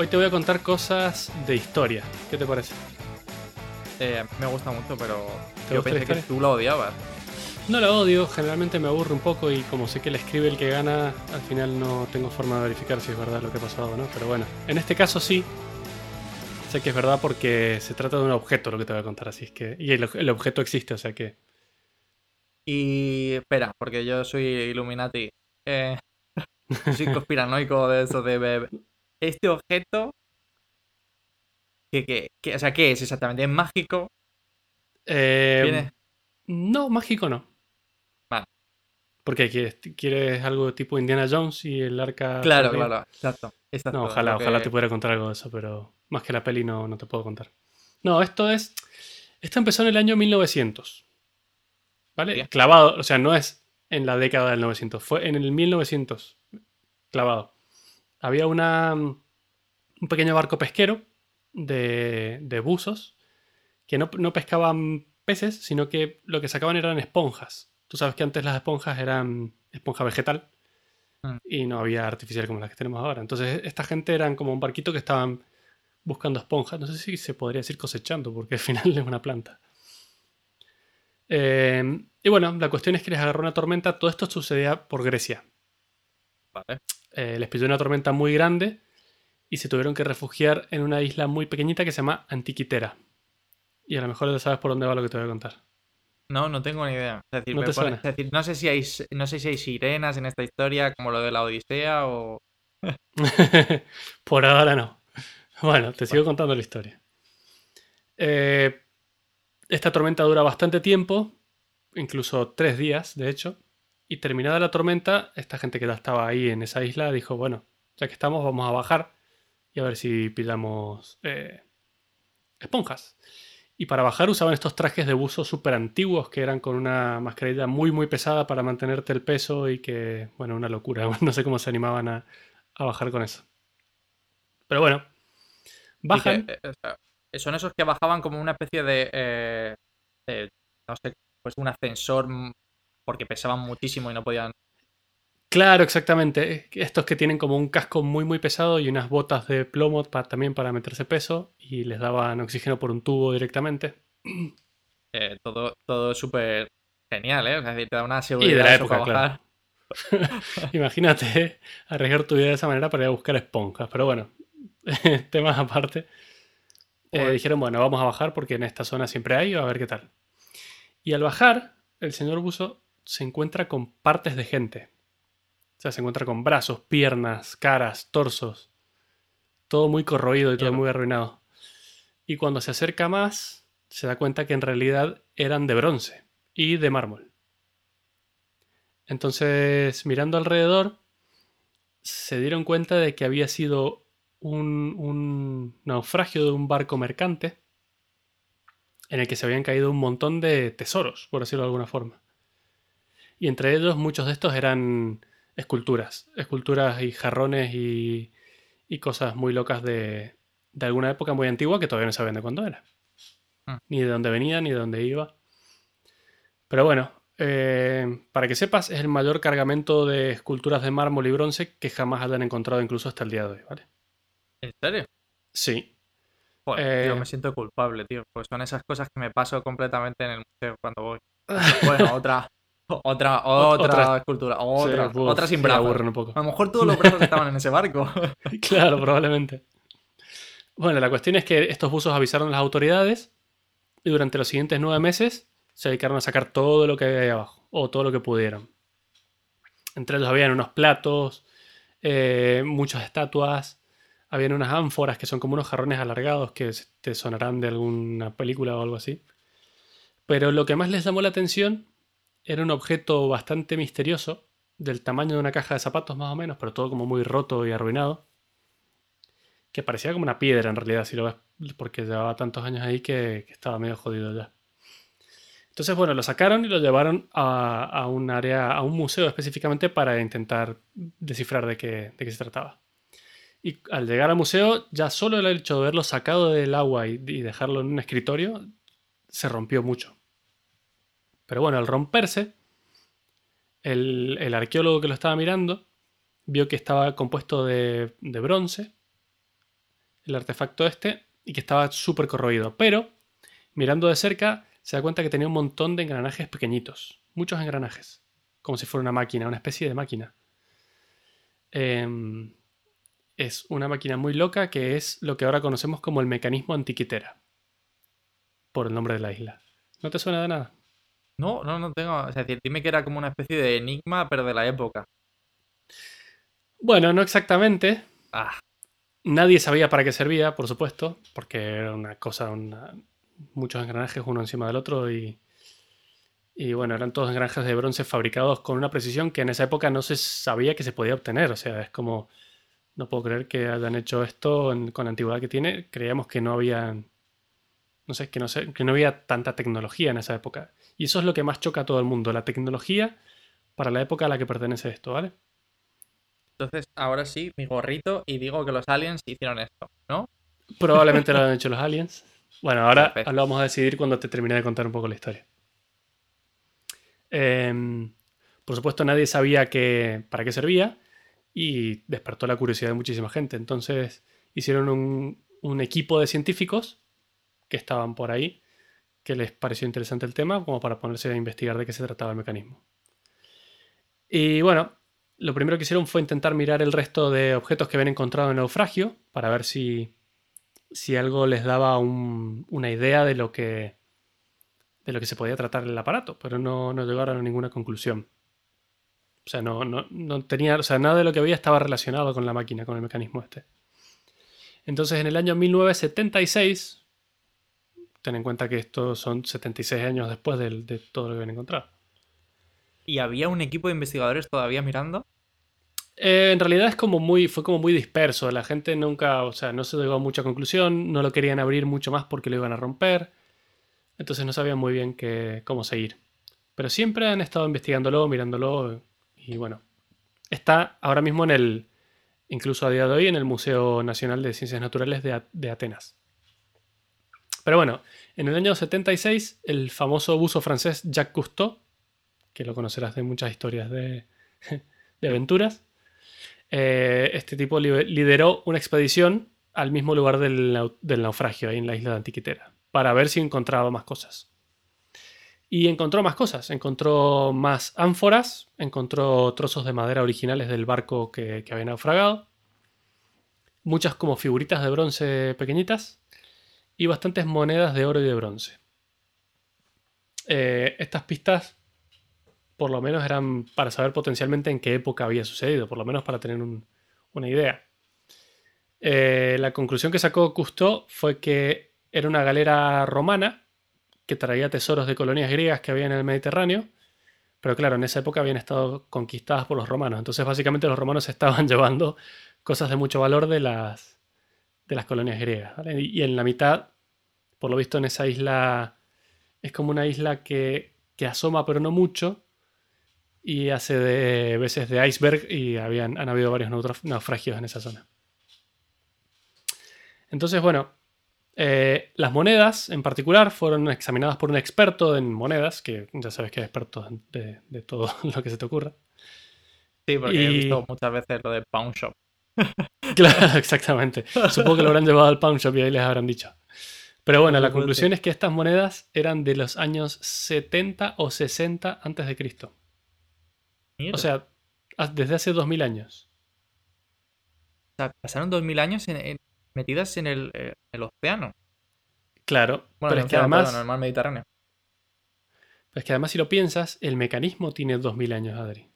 Hoy te voy a contar cosas de historia. ¿Qué te parece? Eh, me gusta mucho, pero ¿Te yo la pensé que tú lo odiabas. No la odio, generalmente me aburre un poco y como sé que le escribe el que gana, al final no tengo forma de verificar si es verdad lo que ha pasado o no. Pero bueno, en este caso sí. Sé que es verdad porque se trata de un objeto lo que te voy a contar, así es que... Y el, el objeto existe, o sea que... Y espera, porque yo soy Illuminati. Eh, soy conspiranoico de eso de... Este objeto... Que, que, que- o sea, ¿qué es exactamente? ¿Es mágico? Eh. No, mágico no. Vale. Porque quieres, quieres algo tipo Indiana Jones y el arca... Claro, claro, exacto. exacto, No, ojalá, que- ojalá te pudiera contar algo de eso, pero más que la peli no, no te puedo contar. No, esto es. Esto empezó en el año 1900. ¿Vale? Bien. Clavado, o sea, no es en la década del 900, fue en el 1900. Clavado. Había una, un pequeño barco pesquero de, de buzos que no, no pescaban peces, sino que lo que sacaban eran esponjas. Tú sabes que antes las esponjas eran esponja vegetal Mm. y no había artificial como las que tenemos ahora. Entonces, esta gente eran como un barquito que estaban buscando esponjas. No sé si se podría decir cosechando, porque al final es una planta. Eh, y bueno, la cuestión es que les agarró una tormenta. Todo esto sucedía por Grecia. Vale. Eh, les pilló una tormenta muy grande y se tuvieron que refugiar en una isla muy pequeñita que se llama Antiquitera. Y a lo mejor ya sabes por dónde va lo que te voy a contar. No, no tengo ni idea. Es decir, ¿No me te pone- suena? es decir, no sé si hay no sé si hay sirenas en esta historia, como lo de la Odisea, o. Por ahora no. Bueno, te sigo contando la historia. Eh, esta tormenta dura bastante tiempo, incluso tres días, de hecho. Y terminada la tormenta, esta gente que ya estaba ahí en esa isla dijo, bueno, ya que estamos, vamos a bajar y a ver si pillamos eh, esponjas. Y para bajar usaban estos trajes de buzo súper antiguos que eran con una mascarilla muy muy pesada para mantenerte el peso y que, bueno, una locura. No sé cómo se animaban a, a bajar con eso. Pero bueno, bajan. que, eh, o sea, son esos que bajaban como una especie de. eh, de, no sé, pues un ascensor porque pesaban muchísimo y no podían. Claro, exactamente. Estos que tienen como un casco muy muy pesado y unas botas de plomo pa- también para meterse peso y les daban oxígeno por un tubo directamente. eh, todo todo súper genial, ¿eh? O sea, te da una Y de seguridad la época, claro. Imagínate ¿eh? arriesgar tu vida de esa manera para ir a buscar esponjas. Pero bueno, temas aparte. Eh, dijeron, bueno, vamos a bajar porque en esta zona siempre hay, a ver qué tal. Y al bajar, el señor Buzo se encuentra con partes de gente. O sea, se encuentra con brazos, piernas, caras, torsos. Todo muy corroído y todo muy arruinado. Y cuando se acerca más, se da cuenta que en realidad eran de bronce y de mármol. Entonces, mirando alrededor, se dieron cuenta de que había sido un, un naufragio de un barco mercante en el que se habían caído un montón de tesoros, por decirlo de alguna forma. Y entre ellos muchos de estos eran esculturas, esculturas y jarrones y, y cosas muy locas de, de alguna época muy antigua que todavía no sabían de cuándo era. Mm. Ni de dónde venía, ni de dónde iba. Pero bueno, eh, para que sepas, es el mayor cargamento de esculturas de mármol y bronce que jamás hayan encontrado incluso hasta el día de hoy, ¿vale? ¿En serio? Sí. Joder, tío, Eh. me siento culpable, tío. Pues son esas cosas que me paso completamente en el museo cuando voy. Bueno, otra. Otra, otra, Otra. escultura. Otra. Sí, otra sin brazos. un poco. A lo mejor todos los brazos estaban en ese barco. Claro, probablemente. Bueno, la cuestión es que estos buzos avisaron a las autoridades y durante los siguientes nueve meses se dedicaron a sacar todo lo que había ahí abajo, o todo lo que pudieron. Entre ellos habían unos platos, eh, muchas estatuas, habían unas ánforas que son como unos jarrones alargados que te sonarán de alguna película o algo así. Pero lo que más les llamó la atención era un objeto bastante misterioso, del tamaño de una caja de zapatos más o menos, pero todo como muy roto y arruinado que parecía como una piedra en realidad, si lo ves, porque llevaba tantos años ahí que, estaba medio jodido ya. Entonces, bueno, lo sacaron y lo llevaron a, a un área, a un museo específicamente para intentar descifrar de qué, de qué se trataba. Y al llegar al museo, ya solo el hecho de haberlo sacado del agua y dejarlo en un escritorio, se rompió mucho. Pero bueno, al romperse, el, arqueólogo que lo estaba mirando vio que estaba compuesto de, de bronce, el artefacto este y que estaba súper corroído. Pero, mirando de cerca, se da cuenta que tenía un montón de engranajes pequeñitos. Muchos engranajes. Como si fuera una máquina, una especie de máquina. Em, es una máquina muy loca que es lo que ahora conocemos como el mecanismo antiquitera. Por el nombre de la isla. ¿No te suena de nada? No, no, no tengo. O sea, dime que era como una especie de enigma, pero de la época. Bueno, no exactamente. Ah. Nadie sabía para qué servía, por supuesto, porque era una cosa, muchos engranajes uno encima del otro y, y bueno, eran todos engranajes de bronce fabricados con una precisión que en esa época no se sabía que se podía obtener. O sea, es como, no puedo creer que hayan hecho esto con la antigüedad que tiene. Creíamos que no había, no sé, que no, sé, que no había tanta tecnología en esa época. Y eso es lo que más choca a todo el mundo, la tecnología para la época a la que pertenece esto, ¿vale? Entonces, ahora sí, mi gorrito y digo que los aliens hicieron esto, ¿no? Probablemente lo han hecho los aliens. Bueno, ahora lo vamos a decidir cuando te termine de contar un poco la historia. Em, por supuesto, nadie sabía para qué servía y despertó la curiosidad de muchísima gente. Entonces, hicieron un, un equipo de científicos que estaban por ahí que les pareció interesante el tema como para ponerse a investigar de qué se trataba el mecanismo. Y bueno, lo primero que hicieron fue intentar mirar el resto de objetos que habían encontrado en el naufragio para ver si, si algo les daba una idea de lo que de lo que se podía tratar el aparato, pero no, no llegaron a ninguna conclusión. O sea, no, no, no, tenía, o sea, nada de lo que había estaba relacionado con la máquina, con el mecanismo este. Entonces, en el año 1976, ten en cuenta que estos son 76 años después de, de todo lo que habían encontrado. ¿Y había un equipo de investigadores todavía mirando? Eh, en realidad es como muy, fue como muy disperso. La gente nunca, o sea, no se llegó a mucha conclusión, no lo querían abrir mucho más porque lo iban a romper. Entonces no sabían muy bien cómo seguir. Pero siempre han estado investigándolo, mirándolo. Y bueno, está ahora mismo en el, incluso a día de hoy, en el Museo Nacional de Ciencias Naturales de, de Atenas. Pero bueno, en el año 76, el famoso buzo francés Jacques Cousteau, que lo conocerás de muchas historias de, aventuras, eh, este tipo lideró una expedición al mismo lugar del, naufragio, ahí en la isla de Antiquitera, para ver si encontraba más cosas. Y encontró más cosas, encontró más ánforas, encontró trozos de madera originales del barco que, que había naufragado, muchas como figuritas de bronce pequeñitas, y bastantes monedas de oro y de bronce. Eh, estas pistas, por lo menos, eran para saber potencialmente en qué época había sucedido, por lo menos para tener una idea. Eh, la conclusión que sacó Cousteau fue que era una galera romana que traía tesoros de colonias griegas que había en el Mediterráneo, pero claro, en esa época habían estado conquistadas por los romanos, entonces básicamente los romanos estaban llevando cosas de mucho valor de las, de las colonias griegas. Y en la mitad, por lo visto en esa isla, es como una isla que, asoma pero no mucho y hace de veces de iceberg y habían, han habido varios naufragios en esa zona. Entonces, bueno, eh, las monedas en particular fueron examinadas por un experto en monedas, que ya sabes que es experto de, todo lo que se te ocurra. Sí, porque he visto muchas veces lo de Pound Shop. Claro, exactamente. Supongo que lo habrán llevado al pawn shop y ahí les habrán dicho. Pero bueno, la conclusión es que estas monedas eran de los años 70 o 60 antes de Cristo. O sea, desde hace 2000 años. O sea, pasaron 2000 años metidas en eh, el, océano. Claro, pero es que además... en el mar Mediterráneo. Pero es que además si lo piensas, el mecanismo tiene 2000 años, Adri.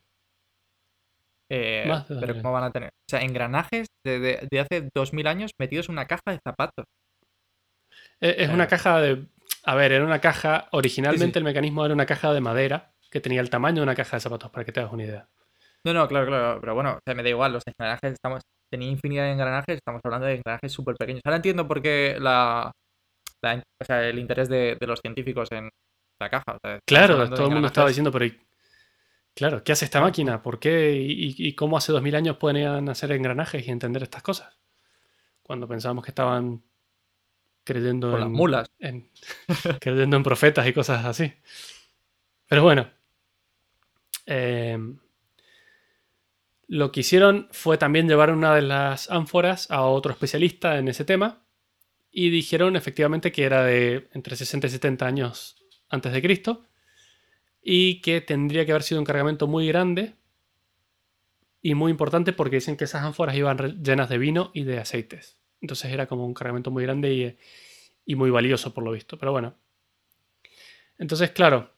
Eh, pero ¿cómo van a tener? O sea, engranajes de, hace 2000 años metidos en una caja de zapatos. Eh, es, una caja de... A ver, era una caja... Originalmente el mecanismo era una caja de madera que tenía el tamaño de una caja de zapatos, para que te hagas una idea. No, no, claro, claro. Pero bueno, o sea, me da igual. Los engranajes, estamos... Tenía infinidad de engranajes, estamos hablando de engranajes súper pequeños. Ahora entiendo por qué la... o sea, el interés de, los científicos en la caja. claro, todo el mundo estaba diciendo, pero Claro, ¿qué hace esta máquina? ¿Por qué? ¿Y, cómo hace dos mil años pueden hacer engranajes y entender estas cosas? Cuando pensábamos que estaban creyendo en las mulas. creyendo en profetas y cosas así. Pero bueno. Eh, Lo que hicieron fue también llevar una de las ánforas a otro especialista en ese tema y dijeron efectivamente que era de entre 60 y 70 años antes de Cristo y que tendría que haber sido un cargamento muy grande y muy importante porque dicen que esas ánforas iban llenas de vino y de aceites. Entonces era como un cargamento muy grande y, y muy valioso por lo visto. Pero bueno. Entonces, claro,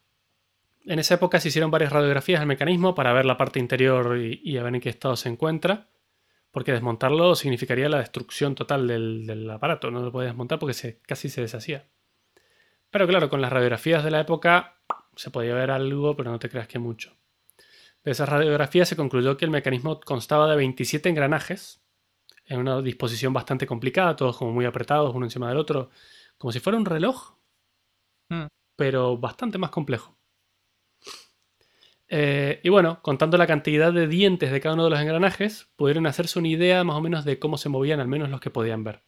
en esa época se hicieron varias radiografías del mecanismo para ver la parte interior y, a ver en qué estado se encuentra, porque desmontarlo significaría la destrucción total del, aparato, no lo podía desmontar porque se, casi se deshacía. Pero claro, con las radiografías de la época se podía ver algo, pero no te creas que mucho. De esas radiografías se concluyó que el mecanismo constaba de 27 engranajes, en una disposición bastante complicada, todos como muy apretados uno encima del otro, como si fuera un reloj, hmm. pero bastante más complejo. Eh, y bueno, contando la cantidad de dientes de cada uno de los engranajes, pudieron hacerse una idea más o menos de cómo se movían al menos los que podían ver.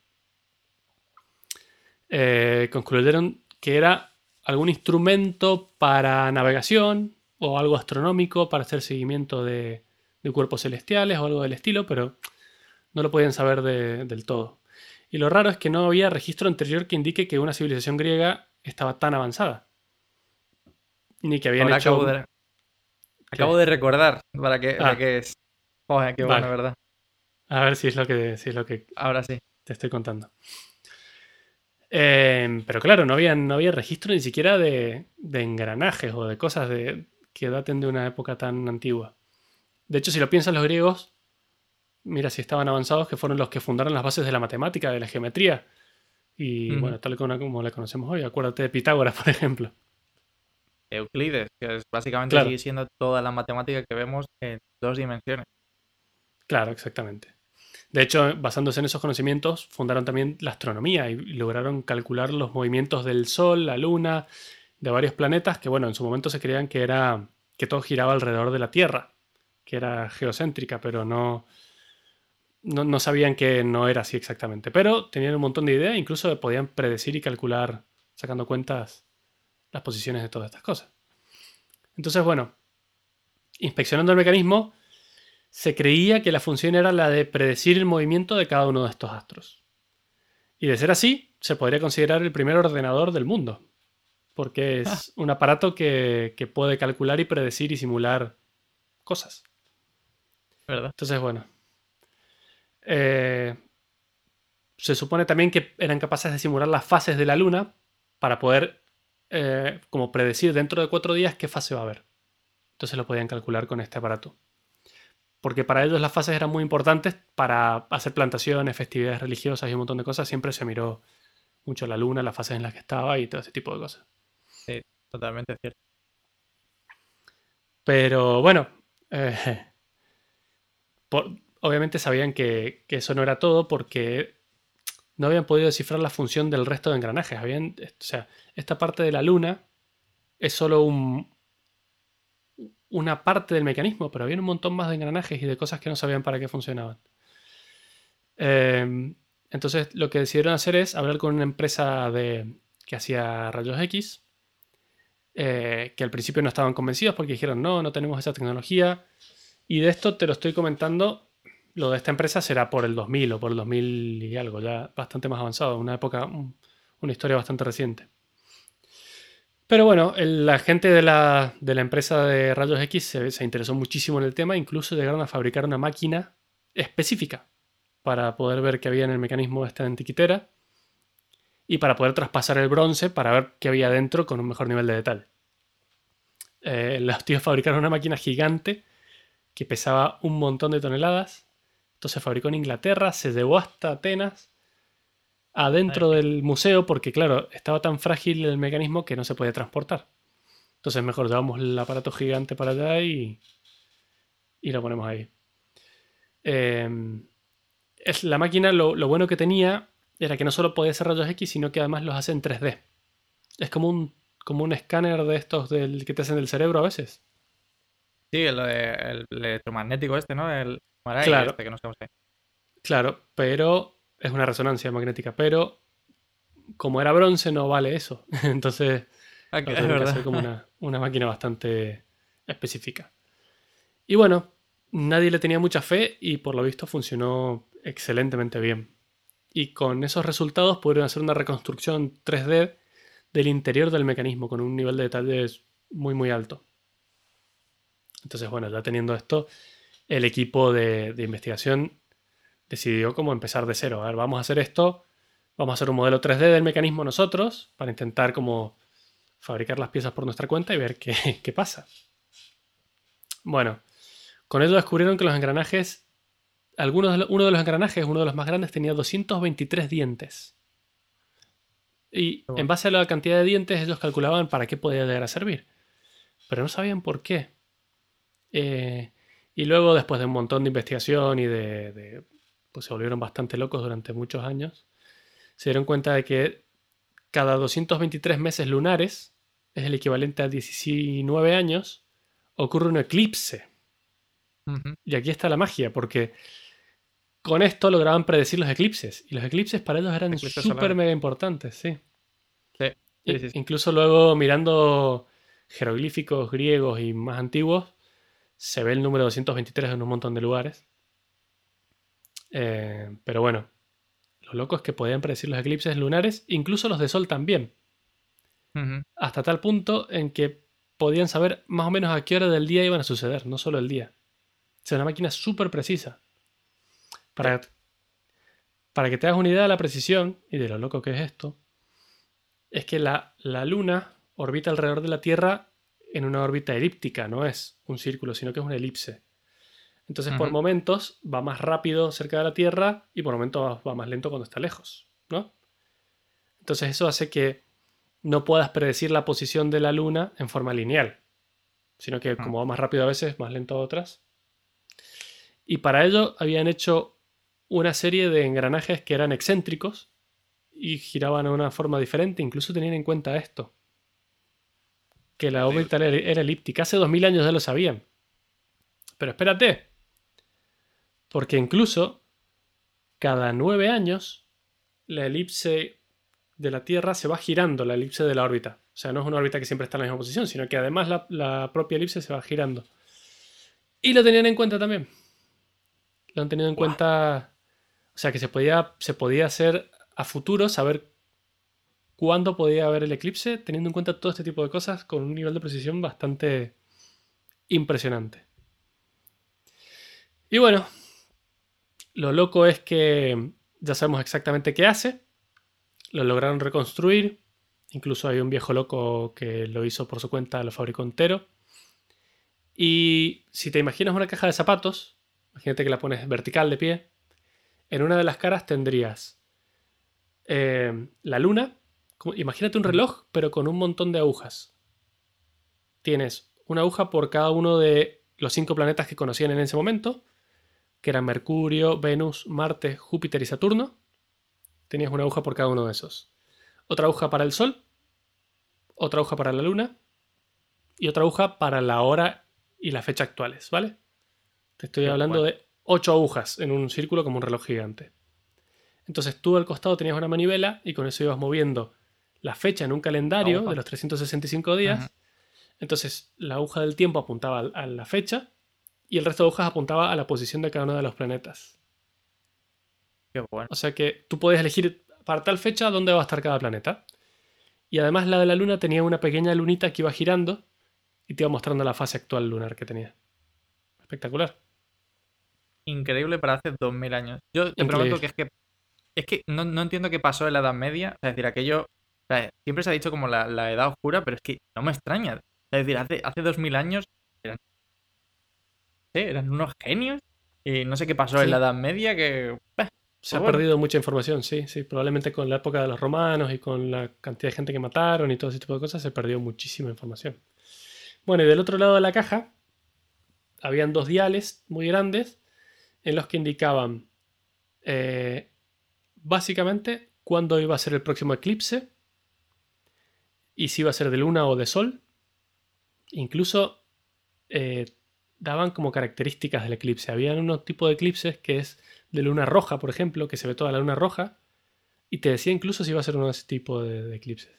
Eh, concluyeron que era algún instrumento para navegación o algo astronómico para hacer seguimiento de, cuerpos celestiales o algo del estilo, pero no lo podían saber del todo. Y lo raro es que no había registro anterior que indique que una civilización griega estaba tan avanzada. Ni que habían hecho... Acabo de recordar para que, ah. que es. Joder, qué bueno, ¿verdad? A ver si es lo que, si es lo que Ahora sí. te estoy contando. Em, pero claro, no había, no había registro ni siquiera de, engranajes o de cosas de, que daten de una época tan antigua. De hecho, si lo piensan los griegos, mira si estaban avanzados, que fueron los que fundaron las bases de la matemática, de la geometría. Y bueno, tal como, como la conocemos hoy. Acuérdate de Pitágoras, por ejemplo. Euclides, que es básicamente sigue siendo toda la matemática que vemos en dos dimensiones. Claro, exactamente. De hecho, basándose en esos conocimientos, fundaron también la astronomía y lograron calcular los movimientos del Sol, la Luna, de varios planetas que, bueno, en su momento se creían que era que todo giraba alrededor de la Tierra, que era geocéntrica, pero no, no, sabían que no era así exactamente. Pero tenían un montón de ideas, incluso podían predecir y calcular sacando cuentas las posiciones de todas estas cosas. Entonces, bueno, inspeccionando el mecanismo, se creía que la función era la de predecir el movimiento de cada uno de estos astros. Y de ser así, se podría considerar el primer ordenador del mundo, porque es ah. un aparato que, puede calcular y predecir y simular cosas. ¿Verdad? Entonces, bueno. Eh, se supone también que eran capaces de simular las fases de la Luna para poder eh, como predecir dentro de cuatro días qué fase va a haber. Entonces lo podían calcular con este aparato. Porque para ellos las fases eran muy importantes para hacer plantaciones, festividades religiosas y un montón de cosas. Siempre se miró mucho la luna, las fases en las que estaba y todo ese tipo de cosas. Sí, totalmente cierto. Pero bueno, eh, obviamente sabían que, que, eso no era todo porque no habían podido descifrar la función del resto de engranajes. Habían, o sea, esta parte de la luna es solo un, una parte del mecanismo, pero había un montón más de engranajes y de cosas que no sabían para qué funcionaban. Em, entonces lo que decidieron hacer es hablar con una empresa de, que hacía rayos X, eh, que al principio no estaban convencidos porque dijeron, no, no tenemos esa tecnología. Y de esto te lo estoy comentando lo de esta empresa será por el 2000 o por el 2000 y algo, ya bastante más avanzado, una época, una historia bastante reciente. Pero bueno, la gente de la, empresa de rayos X se, interesó muchísimo en el tema, incluso llegaron a fabricar una máquina específica para poder ver qué había en el mecanismo de esta antiquitera y para poder traspasar el bronce para ver qué había dentro con un mejor nivel de detalle. Eh, los tíos fabricaron una máquina gigante que pesaba un montón de toneladas se fabricó en Inglaterra, se llevó hasta Atenas, adentro del museo, porque claro, estaba tan frágil el mecanismo que no se podía transportar. Entonces mejor llevamos el aparato gigante para allá y, y lo ponemos ahí. Em, es, la máquina lo, bueno que tenía era que no solo podía hacer rayos X, sino que además los hace en 3D. Es como un, como un escáner de estos del, que te hacen del cerebro a veces. Sí, el, el electromagnético este, ¿no? El, claro. Este claro, pero es una resonancia magnética, pero como era bronce no vale eso. Entonces, ah, es verdad. como una, máquina bastante específica. Y bueno, nadie le tenía mucha fe y por lo visto funcionó excelentemente bien. Y con esos resultados pudieron hacer una reconstrucción 3D del interior del mecanismo con un nivel de detalle muy muy alto. Entonces, bueno, ya teniendo esto, el equipo de, de investigación decidió como empezar de cero. A ver, vamos a hacer esto, vamos a hacer un modelo 3D del mecanismo nosotros para intentar como fabricar las piezas por nuestra cuenta y ver qué, qué pasa. Bueno, con ello descubrieron que los engranajes, algunos de uno de los engranajes, uno de los más grandes, tenía 223 dientes. Y en base a la cantidad de dientes, ellos calculaban para qué podía llegar a servir. Pero no sabían por qué. Eh, y luego, después de un montón de investigación y de, Pues se volvieron bastante locos durante muchos años, se dieron cuenta de que cada 223 meses lunares, es el equivalente a 19 años, ocurre un eclipse. Y aquí está la magia, porque con esto lograban predecir los eclipses. Y los eclipses para ellos eran súper mega importantes, sí. Incluso luego mirando jeroglíficos griegos y más antiguos, se ve el número 223 en un montón de lugares. Eh, pero bueno, lo loco es que podían predecir los eclipses lunares, incluso los de sol también. Hasta tal punto en que podían saber más o menos a qué hora del día iban a suceder, no solo el día. O sea, una máquina súper precisa. Para, para que te hagas una idea de la precisión y de lo loco que es esto, es que la, la Luna orbita alrededor de la Tierra en una órbita elíptica, no es un círculo, sino que es una elipse. Entonces, por momentos va más rápido cerca de la Tierra y por momentos va más lento cuando está lejos, ¿no? Entonces, eso hace que no puedas predecir la posición de la Luna en forma lineal, sino que como va más rápido a veces, más lento a otras. Y para ello habían hecho una serie de engranajes que eran excéntricos y giraban de una forma diferente, incluso tenían en cuenta esto que la órbita era elíptica. Hace 2000 años ya lo sabían. Pero espérate. Porque incluso cada nueve años la elipse de la Tierra se va girando, la elipse de la órbita. O sea, no es una órbita que siempre está en la misma posición, sino que además la, propia elipse se va girando. Y lo tenían en cuenta también. Lo han tenido en cuenta. O sea, que se podía, se podía hacer a futuro, saber cuándo podía haber el eclipse, teniendo en cuenta todo este tipo de cosas con un nivel de precisión bastante impresionante. Y bueno, lo loco es que ya sabemos exactamente qué hace, lo lograron reconstruir, incluso hay un viejo loco que lo hizo por su cuenta, lo fabricó entero. Y si te imaginas una caja de zapatos, imagínate que la pones vertical de pie, en una de las caras tendrías eh, la luna, imagínate un reloj, pero con un montón de agujas. Tienes una aguja por cada uno de los cinco planetas que conocían en ese momento, que eran Mercurio, Venus, Marte, Júpiter y Saturno. Tenías una aguja por cada uno de esos. Otra aguja para el Sol, otra aguja para la Luna y otra aguja para la hora y la fecha actuales, ¿vale? Te estoy hablando de ocho agujas en un círculo como un reloj gigante. Entonces tú al costado tenías una manivela y con eso ibas moviendo la fecha en un calendario de los 365 días. Entonces la aguja del tiempo apuntaba a la fecha y el resto de agujas apuntaba a la posición de cada uno de los planetas. Qué bueno. O sea que tú puedes elegir para tal fecha dónde va a estar cada planeta. Y además la de la luna tenía una pequeña lunita que iba girando y te iba mostrando la fase actual lunar que tenía. Espectacular. Increíble para hace 2000 años. Yo te pregunto que es que es que no, no, entiendo qué pasó en la Edad Media. Es decir, aquello siempre se ha dicho como la, edad oscura, pero es que no me extraña. Es decir, hace, hace 2000 años eran, eran unos genios. Y no sé qué pasó en la Edad Media que... se ha perdido mucha información, sí, sí. Probablemente con la época de los romanos y con la cantidad de gente que mataron y todo ese tipo de cosas se perdió muchísima información. Bueno, y del otro lado de la caja habían dos diales muy grandes en los que indicaban eh, básicamente cuándo iba a ser el próximo eclipse y si iba a ser de luna o de sol. Incluso eh, daban como características del eclipse. Había unos tipos de eclipses que es de luna roja, por ejemplo, que se ve toda la luna roja, y te decía incluso si iba a ser uno de ese tipo de, eclipses.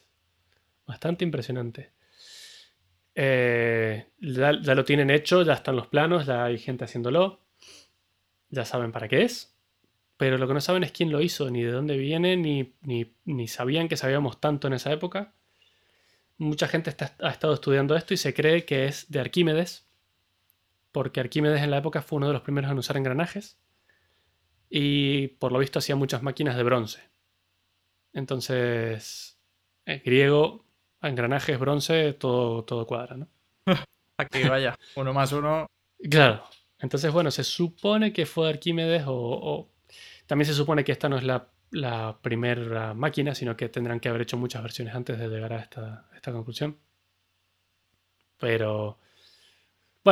Bastante impresionante. Eh, ya, lo tienen hecho, ya están los planos, ya hay gente haciéndolo. Ya saben para qué es. Pero lo que no saben es quién lo hizo, ni de dónde viene, ni, ni- ni sabían que sabíamos tanto en esa época. Mucha gente está- ha estado estudiando esto y se cree que es de Arquímedes, porque Arquímedes en la época fue uno de los primeros en usar engranajes y por lo visto hacía muchas máquinas de bronce. Entonces, en griego, engranajes, bronce, todo, todo cuadra, ¿no? Aquí vaya, uno más uno. Claro. Entonces, bueno, se supone que fue de Arquímedes o, o- también se supone que esta no es la, la primera máquina, sino que tendrán que haber hecho muchas versiones antes de llegar a esta, a esta conclusión. Pero,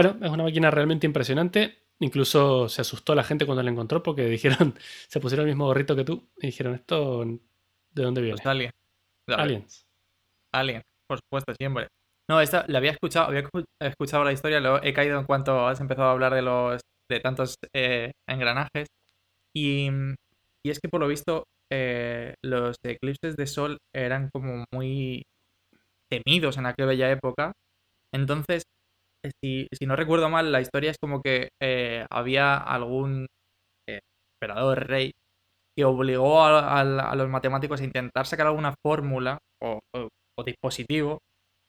bueno, es una máquina realmente impresionante. Incluso se asustó la gente cuando la encontró porque dijeron, se pusieron el mismo gorrito que tú y dijeron, ¿esto de dónde viene? Pues Alien. Aliens. Alien, por supuesto, siempre. No, esta la había escuchado, había escu- escuchado la historia, lo he caído en cuanto has empezado a hablar de los de tantos eh, engranajes. Y, y es que por lo visto eh, los eclipses de sol eran como muy temidos en aquella bella época. Entonces, si, si no recuerdo mal, la historia es como que eh, había algún eh, emperador rey que obligó a, a- a los matemáticos a intentar sacar alguna fórmula o, o- o dispositivo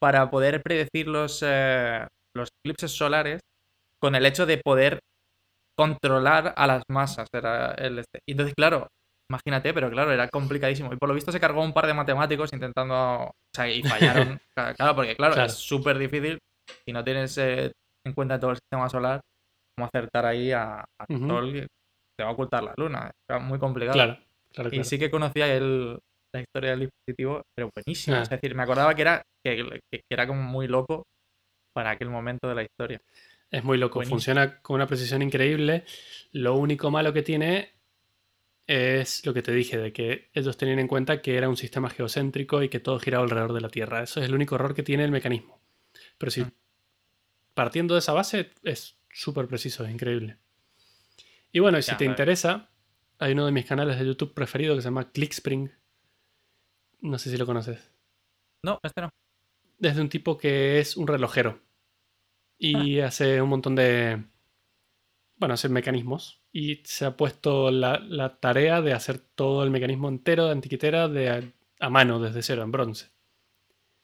para poder predecir los, eh, los eclipses solares con el hecho de poder controlar a las masas. Era el este. Y entonces, claro, imagínate, pero claro, era complicadísimo. Y por lo visto se cargó un par de matemáticos intentando. O sea, y fallaron. claro, porque claro, Claro. es súper difícil si no tienes eh, en cuenta todo el sistema solar, cómo acertar ahí a, Ujú. Sol te va a ocultar la luna. Era muy complicado. Claro, claro, Y sí que conocía el, la historia del dispositivo, pero buenísima. Ah. Es decir, me acordaba que era, que, que era como muy loco para aquel momento de la historia. Es muy loco, Buenísimo. funciona con una precisión increíble. Lo único malo que tiene es lo que te dije, de que ellos tenían en cuenta que era un sistema geocéntrico y que todo giraba alrededor de la Tierra. Eso es el único error que tiene el mecanismo. Pero si partiendo de esa base es súper preciso, es increíble. Y bueno, y si Ya, te interesa, hay uno de mis canales de YouTube preferido que se llama Clickspring. No sé si lo conoces. No, este no. Desde un tipo que es un relojero. Y hace un montón de. Bueno, hace mecanismos. Y se ha puesto la, la tarea de hacer todo el mecanismo entero de antiquitera de a, a mano, desde cero, en bronce.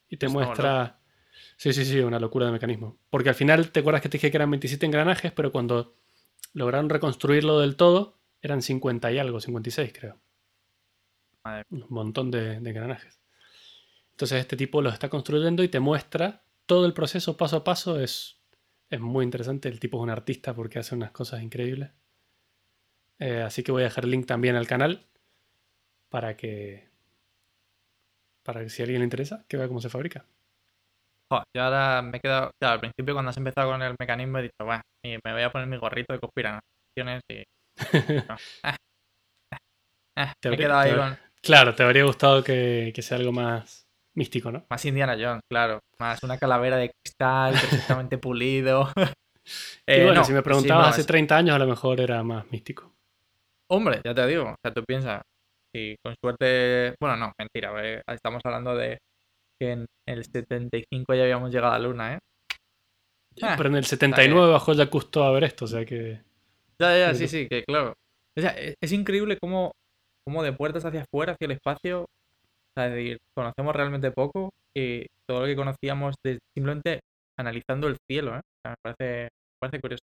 Y te muestra. Sí, sí, sí, una locura de mecanismo. Porque al final, ¿te acuerdas que te dije que eran 27 engranajes? Pero cuando lograron reconstruirlo del todo, eran 50 y algo, 56 creo. Madre Un montón de, de engranajes. Entonces este tipo los está construyendo y te muestra todo el proceso paso a paso. Es, es muy interesante. El tipo es un artista porque hace unas cosas increíbles. Eh, así que voy a dejar el link también al canal para que, para que si a alguien le interesa, que vea cómo se fabrica. Joder, yo ahora me he quedado. Claro, al principio cuando has empezado con el mecanismo he dicho, bueno, me voy a poner mi gorrito de conspiraciones y. no. Ah, ah, ah, me he quedado ahí con. Claro, te habría gustado que, que sea algo más místico, ¿no? Más Indiana Jones, claro. Más una calavera de cristal perfectamente pulido. y Eh, bueno, no, si me sí, preguntabas no, hace es- 30 años, a lo mejor era más místico. Hombre, ya te digo. O sea, tú piensas. Si con suerte. Bueno, no, mentira. eh, Estamos hablando de que en el 75 ya habíamos llegado a la luna, ¿eh? Ah, Pero en el 79 bajó ya Cousteau a ver esto, o sea que... Ya, ya, Sí, sí, que claro. O sea, e- es increíble cómo, cómo de puertas hacia afuera, hacia el espacio, o sea, es decir, conocemos realmente poco y todo lo que conocíamos de simplemente analizando el cielo, ¿eh? O sea, me parece, me parece curioso.